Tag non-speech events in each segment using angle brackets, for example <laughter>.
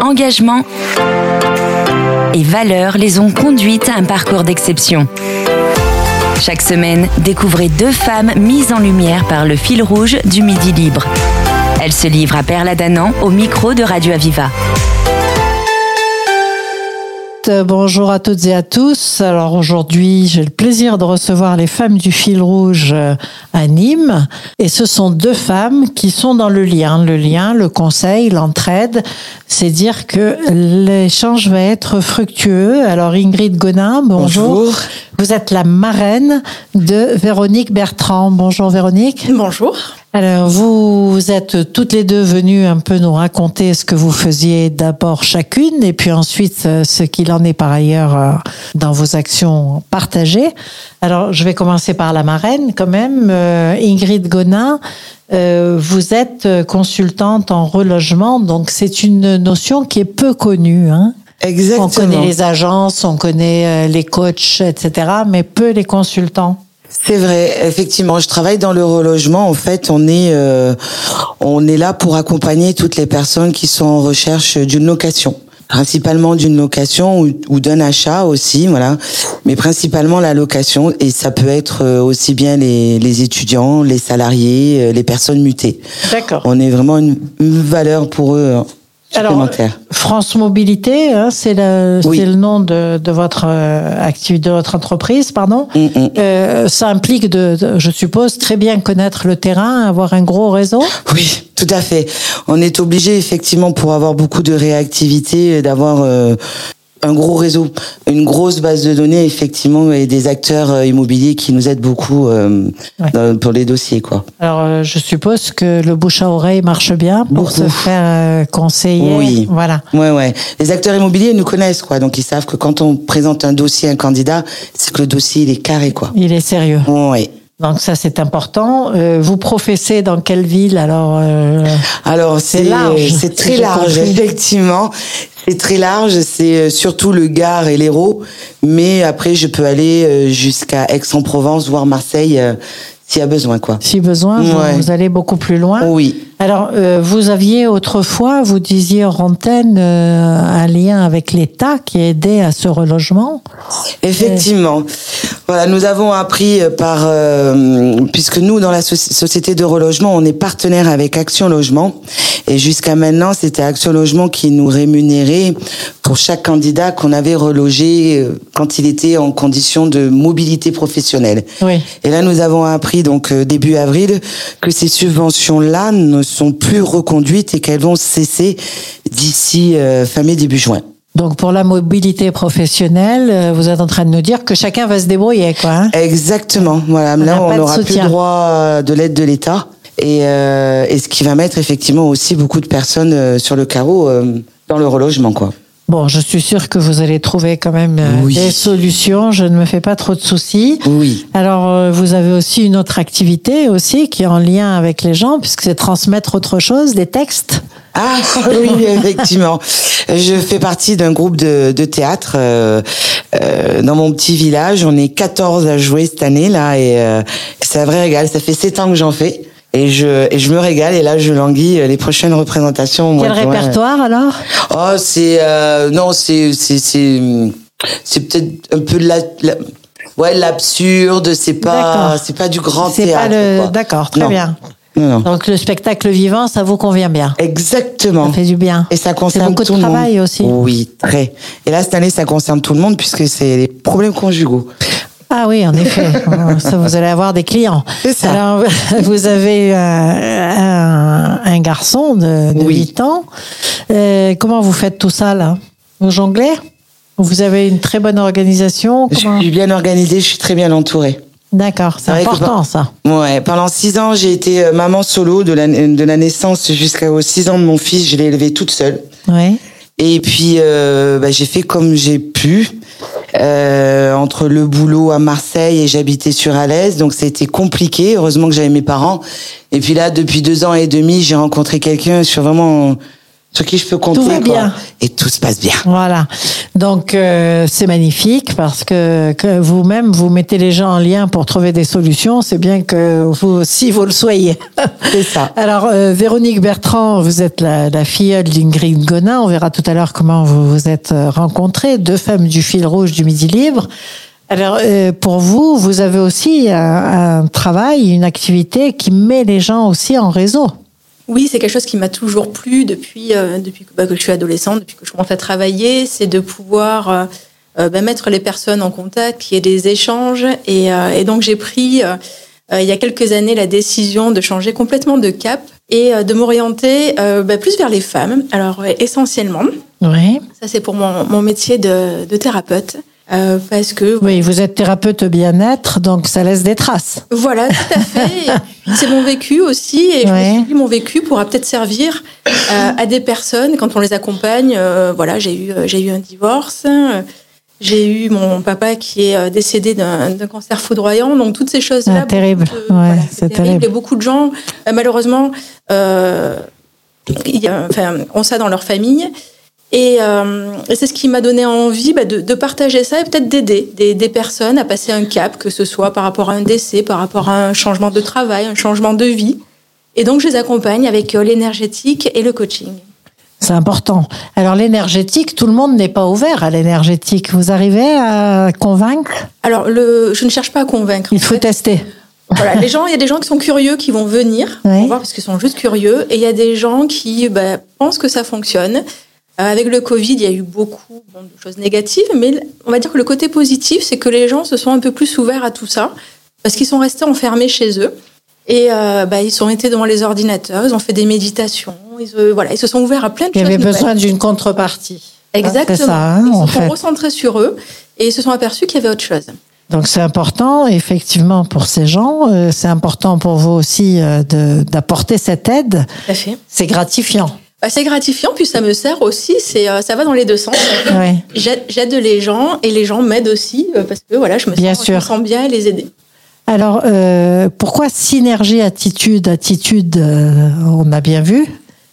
Engagement et valeurs les ont conduites à un parcours d'exception. Chaque semaine, découvrez deux femmes mises en lumière par le fil rouge du Midi Libre. Elles se livrent à Perla Danan au micro de Radio Aviva. Bonjour à toutes et à tous. Alors aujourd'hui, j'ai le plaisir de recevoir les femmes du fil rouge euh, à Nîmes. Et ce sont deux femmes qui sont dans le lien. Le lien, le conseil, l'entraide. C'est dire que l'échange va être fructueux. Alors Ingrid Gonin, bonjour. bonjour. Vous êtes la marraine de Véronique Bertrand. Bonjour Véronique. Bonjour. Alors, vous êtes toutes les deux venues un peu nous raconter ce que vous faisiez d'abord chacune et puis ensuite euh, ce qu'il en est par ailleurs euh, dans vos actions partagées. Alors, je vais commencer par la marraine quand même. Euh, Ingrid Gonin, vous êtes consultante en relogement, donc c'est une notion qui est peu connue. Hein Exactement. On connaît les agences, on connaît les coachs, etc., mais peu les consultants. C'est vrai, effectivement, je travaille dans le relogement. En fait, on est euh, on est là pour accompagner toutes les personnes qui sont en recherche d'une location, principalement d'une location ou, ou d'un achat aussi, voilà. Mais principalement la location et ça peut être euh, aussi bien les, les étudiants, les salariés, euh, les personnes mutées. D'accord. On est vraiment une, une valeur pour eux. Alors, France Mobilité, hein, c'est le, Oui. le nom de, de votre euh, activité, de votre entreprise, pardon. Mm, mm. Euh, ça implique, de, de- je suppose, très bien connaître le terrain, avoir un gros réseau. Oui, tout à fait. On est obligé effectivement pour avoir beaucoup de réactivité, euh, d'avoir euh, un gros réseau, une grosse base de données effectivement et des acteurs euh, immobiliers qui nous aident beaucoup euh, Ouais. dans- pour les dossiers quoi. Alors, euh, je suppose que le bouche à oreille marche bien pour Beaucoup. se faire euh, conseiller. Oui. Voilà. Ouais ouais. Les acteurs immobiliers nous connaissent quoi, donc ils savent que quand on présente un dossier à un candidat, c'est que le dossier il est carré quoi. Il est sérieux. Ouais. Donc ça, c'est important. Euh, vous professez dans quelle ville alors euh, Alors C'est large, c'est très large effectivement. C'est très large, c'est euh, surtout le Gard et l'Hérault, mais après je peux aller euh, jusqu'à Aix-en-Provence, voire Marseille s'il y a besoin quoi. Si besoin, vous, Ouais. vous allez beaucoup plus loin. Oui. Alors, euh, vous aviez autrefois, vous disiez antenne, euh, un lien avec l'État qui aidait à ce relogement. Effectivement. Voilà, nous avons appris par euh, puisque nous dans la soci- société de relogement, on est partenaire avec Action Logement et jusqu'à maintenant, c'était Action Logement qui nous rémunérait pour chaque candidat qu'on avait relogé quand il était en condition de mobilité professionnelle. Oui. Et là, nous avons appris donc début avril que ces subventions-là ne sont plus reconduites et qu'elles vont cesser d'ici euh, fin mai début juin. Donc, pour la mobilité professionnelle, euh, vous êtes en train de nous dire que chacun va se débrouiller, quoi. hein Exactement. Voilà. n'a Là, on n'aura plus droit euh, de l'aide de l'État. Et, euh, et ce qui va mettre effectivement aussi beaucoup de personnes sur le carreau euh, dans le relogement, quoi. Bon, je suis sûre que vous allez trouver quand même euh, Oui. des solutions. Je ne me fais pas trop de soucis. Oui. Alors, euh, vous avez aussi une autre activité aussi qui est en lien avec les gens, puisque c'est transmettre autre chose, des textes. Ah <laughs> oui, effectivement. Je fais partie d'un groupe de, de théâtre euh, euh, dans mon petit village. On est 14 à jouer cette année là et euh, c'est un vrai régal. Ça fait 7 ans que j'en fais et je et je me régale et là je languis euh, les prochaines représentations. au mois Quel de juin. répertoire alors? Oh, c'est euh, non, c'est c'est c'est c'est peut-être un peu de la, la- ouais l'absurde. C'est pas c'est pas du grand théâtre. D'accord, très Non. bien. Non, non. Donc le spectacle vivant, ça vous convient bien. Exactement. Ça fait du bien. Et ça concerne beaucoup tout de le travail monde. aussi. Oui, très. Et là cette année, ça concerne tout le monde puisque c'est les problèmes conjugaux. Ah oui, en effet. <laughs> ça, vous allez avoir des clients. Ça. Alors, <laughs> vous avez euh, un, un garçon de, de Oui. 8 ans. Euh, comment vous faites tout ça, là? Vous jonglez? Vous avez une très bonne organisation? Je suis bien organisée, je suis très bien entourée. D'accord, c'est important, ça. Ouais, pendant six ans, j'ai été euh, maman solo de la, de la naissance jusqu'aux six ans de mon fils. Je l'ai élevé toute seule. Oui. Et puis, euh, bah, j'ai fait comme j'ai pu. Euh, entre le boulot à Marseille et j'habitais sur Alès, donc c'était compliqué. Heureusement que j'avais mes parents. Et puis là, depuis deux ans et demi, j'ai rencontré quelqu'un sur vraiment sur qui je peux compter. Tout va quoi. bien. Et tout se passe bien. Voilà. Donc euh, c'est magnifique parce que, que vous-même vous mettez les gens en lien pour trouver des solutions. C'est bien que vous aussi vous le soyez. C'est ça. <laughs> Alors euh, Véronique Bertrand, vous êtes la, la filleule d'Ingrid Gonin. On verra tout à l'heure comment vous vous êtes euh, rencontrées, deux femmes du fil rouge du Midi Libre. Alors euh, pour vous, vous avez aussi un, un travail, une activité qui met les gens aussi en réseau. Oui, c'est quelque chose qui m'a toujours plu depuis, euh, depuis que, bah, que je suis adolescente, depuis que je commence à travailler, c'est de pouvoir euh, euh, bah, mettre les personnes en contact, qu'il y ait des échanges. Et, euh, et donc j'ai pris euh, euh, il y a quelques années la décision de changer complètement de cap et euh, de m'orienter euh, bah, plus vers les femmes. Alors essentiellement, Oui. ça c'est pour mon, mon métier de, de thérapeute. Euh, parce que Oui, vous êtes thérapeute bien-être, donc ça laisse des traces. Voilà, tout à fait. C'est mon vécu aussi. Et je Ouais. me suis dit, mon vécu pourra peut-être servir euh, à des personnes quand on les accompagne. Euh, voilà, j'ai eu, j'ai eu un divorce. J'ai eu mon papa qui est décédé d'un cancer foudroyant. Donc, toutes ces choses-là. Ah, terrible. de- Ouais, voilà, c'est terrible. terrible. Et beaucoup de gens, malheureusement, euh, il y a- enfin, ont ça dans leur famille. Et, euh, et c'est ce qui m'a donné envie bah, de, de partager ça et peut-être d'aider des, des personnes à passer un cap, que ce soit par rapport à un décès, par rapport à un changement de travail, un changement de vie. Et donc, je les accompagne avec euh, l'énergétique et le coaching. C'est important. Alors l'énergétique, tout le monde n'est pas ouvert à l'énergétique. Vous arrivez à convaincre? Alors, le, je ne cherche pas à convaincre. Il faut fait, tester. Voilà, les <laughs> gens, il y a des gens qui sont curieux, qui vont venir voir parce qu'ils sont juste curieux, et il y a des gens qui bah, pensent que ça fonctionne. Euh, avec le Covid, il y a eu beaucoup bon, de choses négatives, mais on va dire que le côté positif, c'est que les gens se sont un peu plus ouverts à tout ça parce qu'ils sont restés enfermés chez eux et euh, bah, ils sont été devant les ordinateurs, ils ont fait des méditations, ils, euh, voilà, ils se sont ouverts à plein de Il y choses. avait besoin d'une contrepartie. Exactement. C'est ça, hein, ils se sont fait. recentrés sur eux et ils se sont aperçus qu'il y avait autre chose. Donc c'est important, effectivement, pour ces gens. Euh, c'est important pour vous aussi d'apporter cette aide. C'est gratifiant. Bah, c'est gratifiant, puis ça me sert aussi. C'est, euh, ça va dans les deux sens. <laughs> Ouais. J'aide les gens et les gens m'aident aussi euh, parce que voilà, je me, Bien sens, sûr. je me sens bien à les aider. Alors, euh, pourquoi synergie, attitude, attitude, euh, on a bien vu?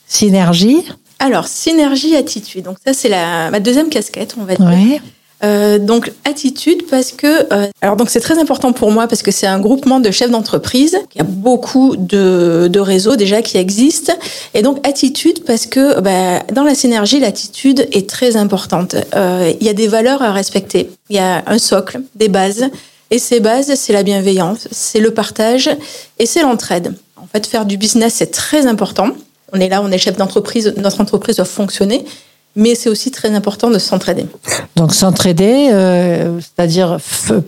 Synergie, Alors, synergie, attitude. Donc ça, c'est la, ma deuxième casquette, on va dire. ouais. Euh, donc attitude parce que euh, alors donc c'est très important pour moi parce que c'est un groupement de chefs d'entreprise. Il y a beaucoup de, de réseaux déjà qui existent et donc attitude parce que bah, dans la synergie l'attitude est très importante. Euh, il y a des valeurs à respecter. Il y a un socle, des bases et ces bases c'est la bienveillance, c'est le partage et c'est l'entraide. En fait faire du business c'est très important. On est là, on est chef d'entreprise, notre entreprise doit fonctionner. Mais c'est aussi très important de s'entraider. Donc s'entraider, euh, c'est-à-dire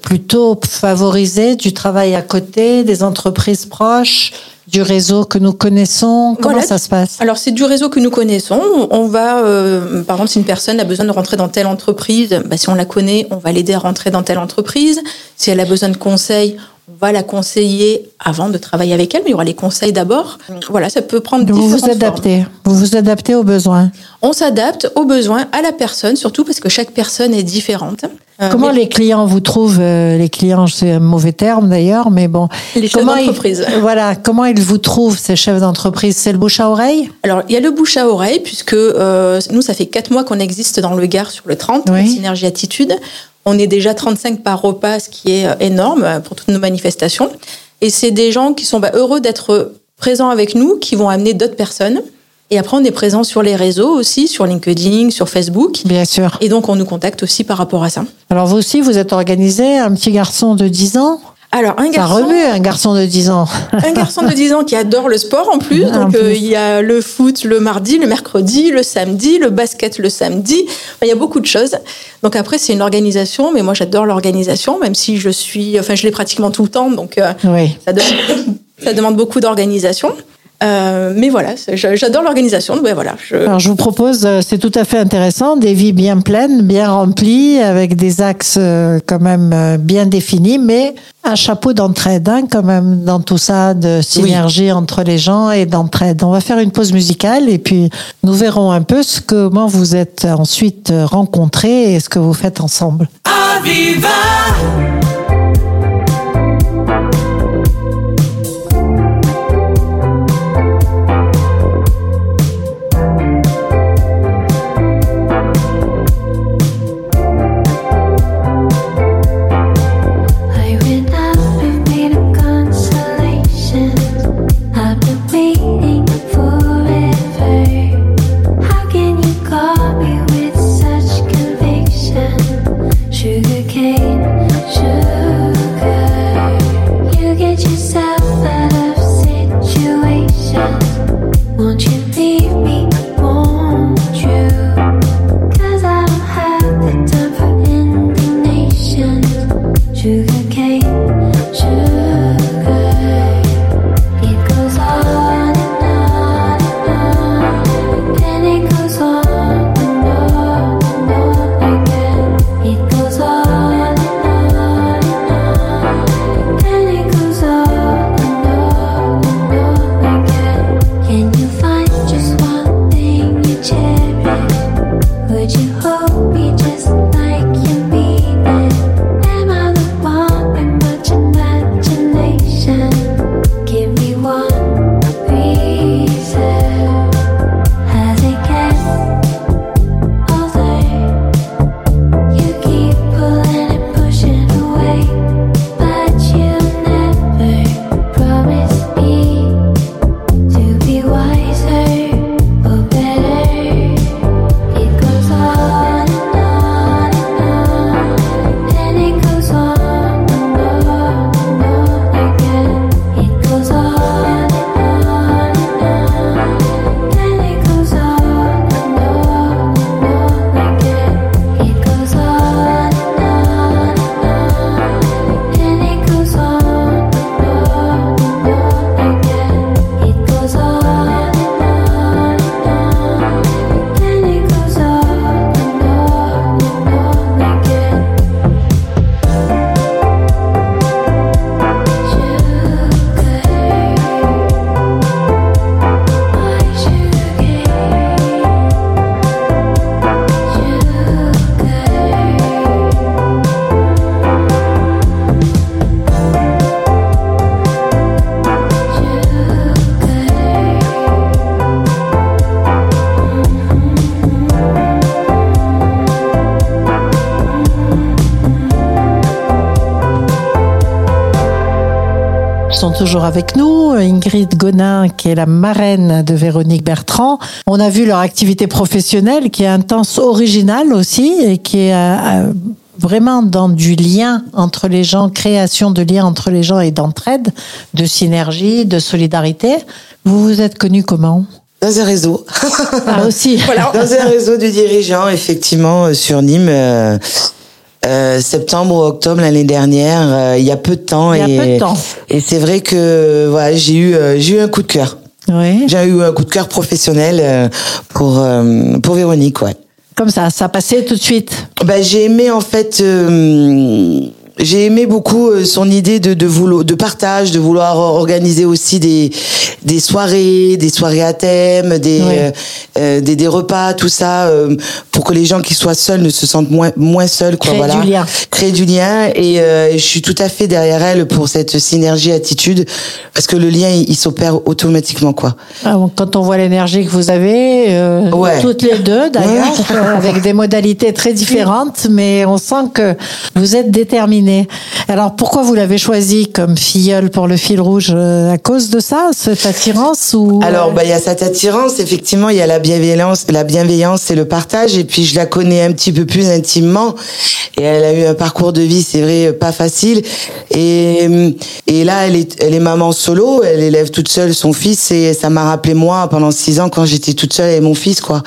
plutôt favoriser du travail à côté, des entreprises proches, du réseau que nous connaissons. Comment Voilà. ça se passe? Alors, c'est du réseau que nous connaissons. On va, euh, par exemple, si une personne a besoin de rentrer dans telle entreprise, bah, si on la connaît, on va l'aider à rentrer dans telle entreprise. Si elle a besoin de conseils, on va la conseiller avant de travailler avec elle, mais il y aura les conseils d'abord. Voilà, ça peut prendre Vous vous différentes formes. adaptez, vous vous adaptez aux besoins. On s'adapte aux besoins, à la personne, surtout parce que chaque personne est différente. Euh, Comment les clients vous trouvent euh, Les clients, c'est un mauvais terme d'ailleurs, mais bon. Les chefs d'entreprise. <laughs> Voilà, comment ils vous trouvent ces chefs d'entreprise? C'est le bouche à oreille? Alors, il y a le bouche à oreille, puisque euh, nous, ça fait quatre mois qu'on existe dans le Gard sur le 30, Oui. la Synergie Attitude. On est déjà 35 par repas, ce qui est euh, énorme euh, pour toutes nos manifestations. Et c'est des gens qui sont bah, heureux d'être présents avec nous, qui vont amener d'autres personnes. Et après, on est présent sur les réseaux aussi, sur LinkedIn, sur Facebook. Bien sûr. Et donc, on nous contacte aussi par rapport à ça. Alors vous aussi, vous êtes organisé, un petit garçon de 10 ans? Alors, un Ça garçon, remue, un garçon de 10 ans. un garçon de 10 ans qui adore le sport en plus. Donc, euh, plus. il y a le foot le mardi, le mercredi, le samedi, le basket le samedi. Enfin, il y a beaucoup de choses. Donc, après, c'est une organisation, mais moi, j'adore l'organisation, même si je suis, enfin, je l'ai pratiquement tout le temps. Donc, euh, Oui. ça, demande, <coughs> ça demande beaucoup d'organisation. Euh, mais voilà, j'adore l'organisation. Ben voilà, je, Alors je vous propose, euh, c'est tout à fait intéressant, des vies bien pleines, bien remplies, avec des axes euh, quand même bien définis, mais un chapeau d'entraide hein, quand même dans tout ça, de synergie entre les gens et d'entraide. On va faire une pause musicale et puis nous verrons un peu ce comment vous êtes ensuite rencontrés et ce que vous faites ensemble. Aviva! Sont toujours avec nous. Ingrid Gonin, qui est la marraine de Véronique Bertrand. On a vu leur activité professionnelle qui est intense, originale aussi, et qui est euh, euh, vraiment dans du lien entre les gens, création de liens entre les gens et d'entraide, de synergie, de solidarité. Vous vous êtes connu comment? Dans un réseau. Ah aussi. <laughs> Voilà. Dans un réseau de dirigeants, effectivement, euh, sur Nîmes. euh, euh, septembre ou octobre l'année dernière, euh, il y a peu de temps. Il y a et, peu de temps. Et c'est vrai que voilà, j'ai eu euh, j'ai eu un coup de cœur. Oui. J'ai eu un coup de cœur professionnel euh, pour euh, pour Véronique, ouais. Comme ça, ça passait tout de suite. Bah, j'ai aimé en fait. J'ai aimé beaucoup euh, son idée de de, vouloir, de partage, de vouloir organiser aussi des des soirées, des soirées à thème, des euh, euh, des, des repas, tout ça, euh, pour que les gens qui soient seuls ne se sentent moins moins seuls, quoi. Créer voilà. du lien. Créer du lien et euh, je suis tout à fait derrière elle pour cette synergie attitude parce que le lien il, il s'opère automatiquement, quoi. Ah, bon, Quand on voit l'énergie que vous avez, Ouais. toutes les deux d'ailleurs, Ouais. avec des modalités très différentes, mais on sent que vous êtes déterminés. Alors pourquoi vous l'avez choisi comme filleule pour le fil rouge euh, À cause de ça, cette attirance ou Alors, bah, il y a cette attirance, effectivement, il y a la bienveillance, la bienveillance et le partage. Et puis, je la connais un petit peu plus intimement. Et elle a eu un parcours de vie, c'est vrai, pas facile. Et, et là, elle est, elle est maman solo. Elle élève toute seule son fils. Et ça m'a rappelé moi pendant six ans quand j'étais toute seule avec mon fils, quoi.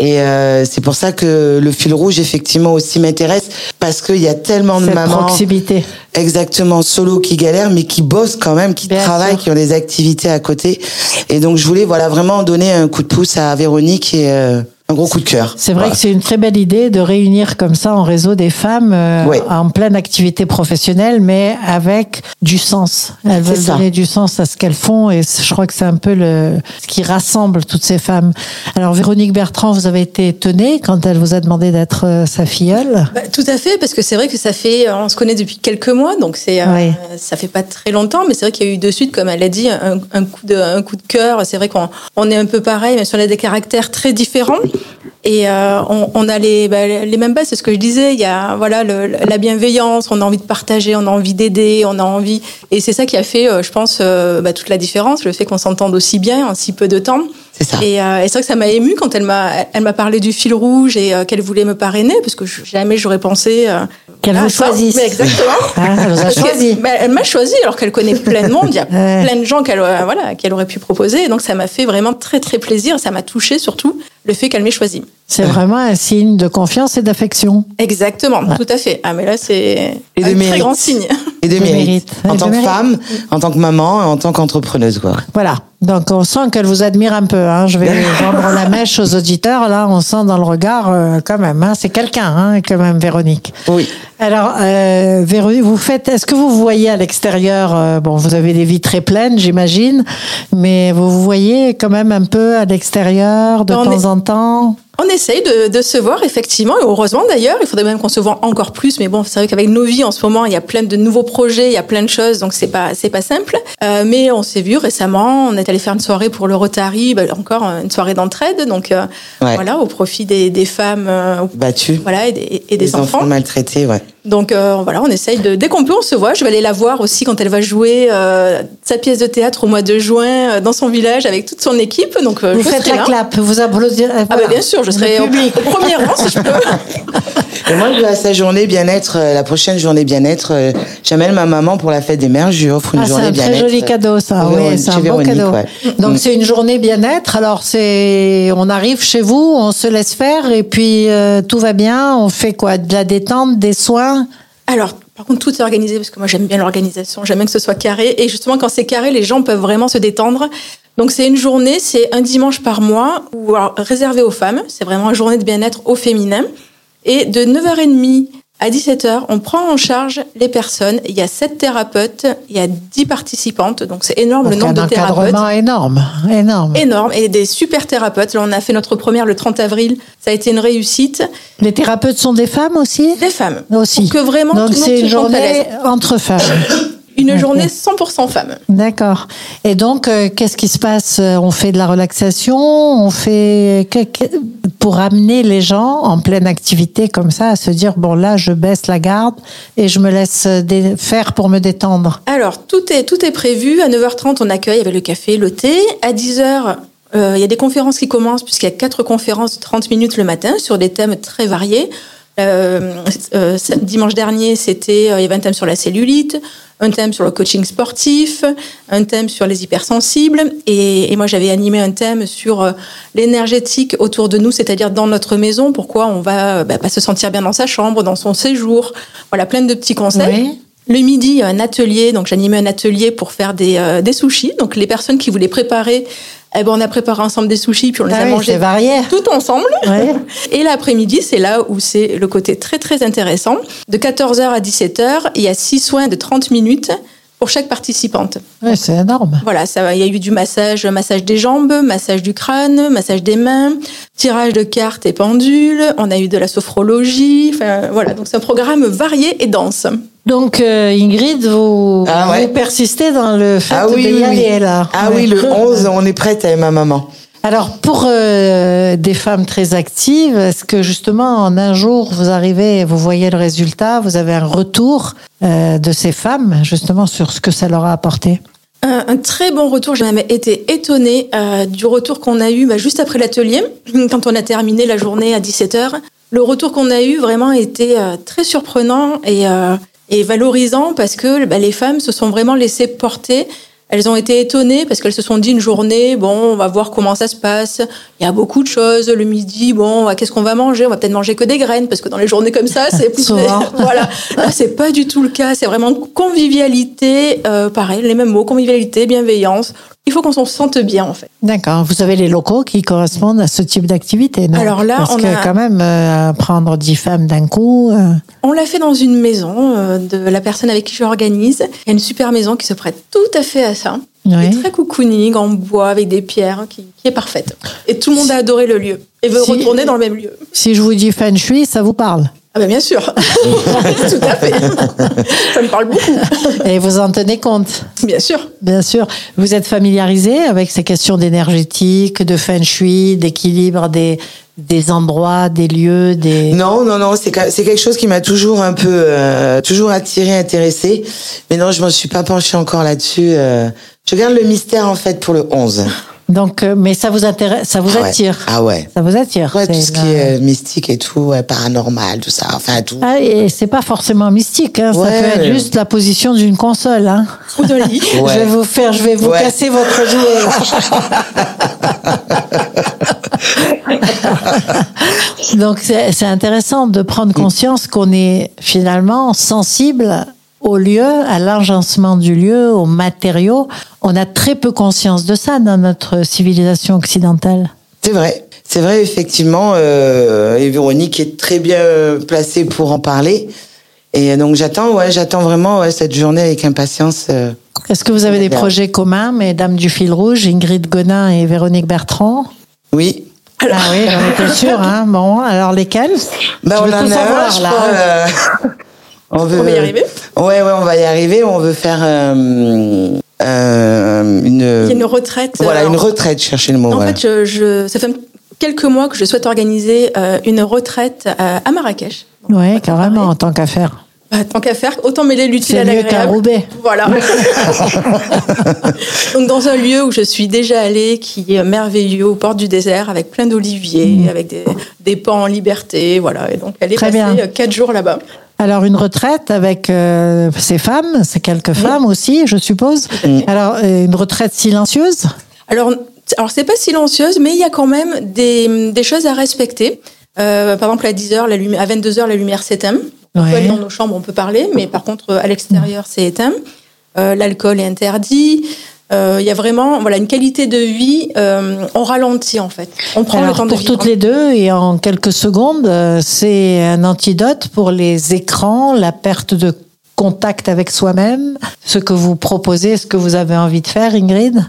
Et euh, c'est pour ça que le fil rouge, effectivement, aussi m'intéresse parce qu'il y a tellement de cette mamans. proximité Exactement, solo qui galèrent, mais qui bossent quand même, qui Bien travaillent, sûr. qui ont des activités à côté. Et donc, je voulais, voilà, vraiment donner un coup de pouce à Véronique et euh, un gros coup de cœur. C'est vrai Voilà. que c'est une très belle idée de réunir comme ça en réseau des femmes euh, Ouais. en pleine activité professionnelle, mais avec du sens. Elles veulent ça. donner du sens à ce qu'elles font et je crois que c'est un peu le, ce qui rassemble toutes ces femmes. Alors Véronique Bertrand, vous avez été étonnée quand elle vous a demandé d'être euh, sa filleule. Bah, tout à fait, parce que c'est vrai que ça fait, euh, on se connaît depuis quelques mois, donc c'est, euh, Oui. ça fait pas très longtemps, mais c'est vrai qu'il y a eu de suite, comme elle a dit, un, un coup de, un coup de cœur. C'est vrai qu'on on est un peu pareil, même si on a des caractères très différents. Et euh, on, on a les, bah, les mêmes bases, c'est ce que je disais. Il y a voilà le, la bienveillance, on a envie de partager, on a envie d'aider, on a envie. Et c'est ça qui a fait, euh, je pense, euh, bah, toute la différence, le fait qu'on s'entende aussi bien en si peu de temps. C'est ça. Et, et c'est vrai que ça m'a ému quand elle m'a, elle m'a parlé du fil rouge et qu'elle voulait me parrainer, parce que jamais j'aurais pensé Qu'elle à vous choisisse. Mais exactement. <laughs> Elle vous a Parce que- choisi. bah, elle m'a choisi alors qu'elle connaît plein de monde. Il y a <laughs> Ouais. plein de gens qu'elle voilà qu'elle aurait pu proposer. Et donc ça m'a fait vraiment très très plaisir. Ça m'a touché surtout le fait qu'elle m'ait choisi. C'est vraiment un signe de confiance et d'affection. Exactement, tout à fait. Ah mais là c'est un très mérite. grand signe. Et de de mérite. mérite. En Et tant que mérite. femme, en tant que maman, en tant qu'entrepreneuse, quoi. Voilà. Donc on sent qu'elle vous admire un peu. Hein. Je vais <laughs> vendre la mèche aux auditeurs. Là, on sent dans le regard euh, quand même. Hein. C'est quelqu'un, hein, quand même, Véronique. Oui. Alors, euh, Véronique, vous faites. Est-ce que vous vous voyez à l'extérieur euh, Bon, vous avez des vies très pleines, j'imagine, mais vous vous voyez quand même un peu à l'extérieur de On temps est- en temps. On essaye de, de se voir effectivement, et heureusement d'ailleurs. Il faudrait même qu'on se voit encore plus, mais bon, c'est vrai qu'avec nos vies en ce moment, il y a plein de nouveaux projets, il y a plein de choses, donc c'est pas c'est pas simple. Euh, mais on s'est vu récemment. On est allé faire une soirée pour le Rotary, bah, encore une soirée d'entraide, donc euh, Ouais. voilà, au profit des, des femmes, euh, Battu. voilà, et des, et des Les enfants. enfants maltraités, ouais. Donc euh, voilà, on essaye de dès qu'on peut, on se voit. Je vais aller la voir aussi quand elle va jouer euh, sa pièce de théâtre au mois de juin euh, dans son village avec toute son équipe. Donc euh, Vous je faites la clap, vous applaudissez. Ah bah bien sûr, je serai au, au <laughs> premier rang si je peux. Et moi, je vais à sa journée bien-être, euh, la prochaine journée bien-être. euh, J'amène ma maman pour la fête des mères. Je lui offre une Ah, c'est journée un très bien-être. joli cadeau, ça. Pour Oui, c'est un beau cadeau. ouais. Donc, Mm. c'est une journée bien-être. Alors, c'est, on arrive chez vous, on se laisse faire et puis euh, tout va bien. On fait quoi? De la détente, des soins? Alors, par contre, tout est organisé parce que moi j'aime bien l'organisation, j'aime bien que ce soit carré. Et justement, quand c'est carré, les gens peuvent vraiment se détendre. Donc, c'est une journée, c'est un dimanche par mois, ou réservé aux femmes. C'est vraiment une journée de bien-être au féminin. Et de 9h30 à 17h, on prend en charge les personnes. Il y a 7 thérapeutes, il y a 10 participantes, donc c'est énorme le nombre un de thérapeutes. encadrement énorme, énorme. Énorme, et des super thérapeutes. Là, on a fait notre première le 30 avril, ça a été une réussite. Les thérapeutes sont des femmes aussi? Des femmes. Aussi. Pour que vraiment Donc tout le monde se à journée entre femmes. Une journée 100% femmes. D'accord. Et donc, euh, qu'est-ce qui se passe? On fait de la relaxation On fait pour amener les gens en pleine activité comme ça à se dire bon là je baisse la garde et je me laisse dé- faire pour me détendre Alors, tout est, tout est prévu. À 9h30, on accueille avec le café, le thé. À 10h, euh, il y a des conférences qui commencent, puisqu'il y a quatre conférences de 30 minutes le matin sur des thèmes très variés. Euh, euh, dimanche dernier, c'était, euh, il y avait un thème sur la cellulite, un thème sur le coaching sportif, un thème sur les hypersensibles, et, et moi j'avais animé un thème sur euh, l'énergétique autour de nous, c'est-à-dire dans notre maison, pourquoi on va bah, pas se sentir bien dans sa chambre, dans son séjour, voilà, plein de petits conseils. Oui. Le midi, il y a un atelier, donc j'animais un atelier pour faire des, euh, des sushis. Donc les personnes qui voulaient préparer, eh ben, on a préparé ensemble des sushis, puis on les Ah a oui, mangés c'est varié tout ensemble. Ouais. <laughs> Et l'après-midi, c'est là où c'est le côté très très intéressant. De 14h à 17h, il y a six soins de 30 minutes pour chaque participante. Ouais, c'est énorme Voilà, ça, il y a eu du massage, massage des jambes, massage du crâne, massage des mains, tirage de cartes et pendules. On a eu de la sophrologie. Enfin, voilà, donc c'est un programme varié et dense. Donc euh, Ingrid vous, Ah ouais. vous persistez dans le fait Ah oui, de y oui, oui. aller là Ah Ouais. oui, le 11, on est prête avec ma maman. Alors, pour euh, des femmes très actives, est-ce que justement, en un jour, vous arrivez, vous voyez le résultat, vous avez un retour euh, de ces femmes, justement, sur ce que ça leur a apporté? Un, un très bon retour. J'ai même été étonnée euh, du retour qu'on a eu bah, juste après l'atelier, <laughs> quand on a terminé la journée à 17h. Le retour qu'on a eu vraiment était euh, très surprenant et, euh, et valorisant parce que bah, les femmes se sont vraiment laissées porter. Elles ont été étonnées parce qu'elles se sont dit une journée, bon, on va voir comment ça se passe. Il y a beaucoup de choses. Le midi, bon, qu'est-ce qu'on va manger? On va peut-être manger que des graines parce que dans les journées comme ça, c'est plus <laughs> voilà. Là, c'est pas du tout le cas. C'est vraiment convivialité, euh, pareil, les mêmes mots, convivialité, bienveillance. Il faut qu'on s'en sente bien, en fait. D'accord. Vous avez les locaux qui correspondent à ce type d'activité, non Alors là, Parce on que a- quand même, euh, prendre dix femmes d'un coup, euh, On l'a fait dans une maison euh, de la personne avec qui je organise. Il y a une super maison qui se prête tout à fait à ça. Oui. Très cocooning, en bois, avec des pierres, qui, qui est parfaite. Et tout le monde a adoré le lieu et veut Si- retourner dans le même lieu. si je vous dis feng shui, ça vous parle? Ah ben bien sûr, <laughs> tout à fait. Ça me parle beaucoup, Et vous en tenez compte? Bien sûr. Bien sûr. Vous êtes familiarisé avec ces questions d'énergétique, de feng shui, d'équilibre des, des endroits, des lieux, des... Non, non, non, c'est c'est quelque chose qui m'a toujours un peu, euh, toujours attiré, intéressé. Mais non, je m'en suis pas penchée encore là-dessus. euh. Je garde le mystère en fait pour le 11. Donc, euh, mais ça vous intéresse, ça vous Ah ouais. attire. Ah ouais. Ça vous attire. Ouais, c'est tout ce qui est euh, mystique et tout, ouais, paranormal, tout ça, enfin tout. Ah, et c'est pas forcément mystique, hein. ça peut être juste la position d'une console. Hein. Ou de lit. Ouais. <laughs> Je vais vous faire, je vais vous Ouais. casser votre jouet. <laughs> Donc c'est c'est intéressant de prendre conscience qu'on est finalement sensible au lieu, à l'agencement du lieu, aux matériaux. On a très peu conscience de ça dans notre civilisation occidentale. C'est vrai. C'est vrai, effectivement. Euh, et Véronique est très bien placée pour en parler. Et donc j'attends, ouais, j'attends vraiment ouais, cette journée avec impatience. euh. Est-ce que vous avez des Bien. projets communs, mesdames du fil rouge, Ingrid Gonin et Véronique Bertrand? Oui. Ah oui, j'en étais sûre. Hein. Bon, alors lesquels? Je on en a un, je là. crois, euh, on, veut, On va y arriver Ouais, ouais, on va y arriver. On veut faire euh, euh, une. Il y a une retraite. Voilà, Alors, une retraite, chercher le mot. En voilà. fait, je, je- ça fait quelques mois que je souhaite organiser euh, une retraite euh, à Marrakech. Oui, carrément, en tant qu'affaire. Bah, tant qu'à faire, autant mêler l'utile C'est à mieux qu'un l'agréable. Roubaix. Voilà. <laughs> donc dans un lieu où je suis déjà allée, qui est merveilleux, au port du désert, avec plein d'oliviers, avec des, des pans en liberté, voilà. Et donc elle est Très passée bien. euh, quatre jours là-bas. Alors, une retraite avec euh, ces femmes, c'est quelques femmes aussi, je suppose. Alors, euh, une retraite silencieuse? Alors, alors c'est pas silencieuse, mais il y a quand même des, des choses à respecter. Euh, par exemple, à 10h, la lumière, à 22h, la lumière s'éteint. Ouais. dans nos chambres, on peut parler, mais par contre, à l'extérieur, c'est éteint. Euh, L'alcool est interdit. Euh, Il y a vraiment voilà, une qualité de vie, euh, on ralentit en fait. On prend Alors, le temps de pour vivre. toutes les deux et en quelques secondes, euh, c'est un antidote pour les écrans, la perte de contact avec soi-même, ce que vous proposez, ce que vous avez envie de faire, Ingrid?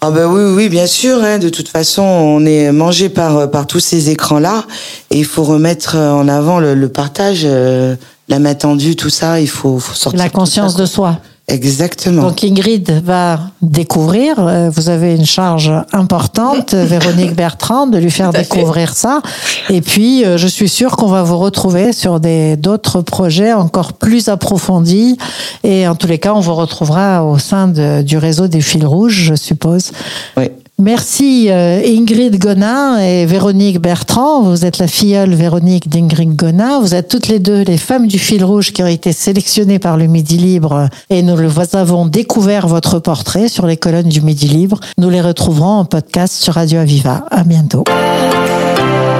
Ah ben oui, oui, bien sûr. Hein, de toute façon, on est mangé par par tous ces écrans-là, et il faut remettre en avant le, le partage, euh, la main tendue, tout ça. Il faut, faut sortir. La conscience de soi. Exactement. Donc Ingrid va découvrir. euh, Vous avez une charge importante, <laughs> Véronique Bertrand, de lui faire fait. découvrir ça. Et puis, euh, je suis sûre qu'on va vous retrouver sur d'autres projets encore plus approfondis. Et en tous les cas, on vous retrouvera au sein de- du réseau des fils rouges, je suppose. Oui. Merci euh, Ingrid Gonin et Véronique Bertrand. Vous êtes la filleule Véronique d'Ingrid Gonin. Vous êtes toutes les deux les femmes du fil rouge qui ont été sélectionnées par le Midi Libre et nous le- avons découvert votre portrait sur les colonnes du Midi Libre. Nous les retrouverons en podcast sur Radio Aviva. À bientôt.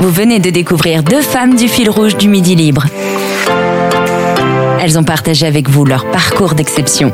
Vous venez de découvrir deux femmes du fil rouge du Midi Libre. Elles ont partagé avec vous leur parcours d'exception.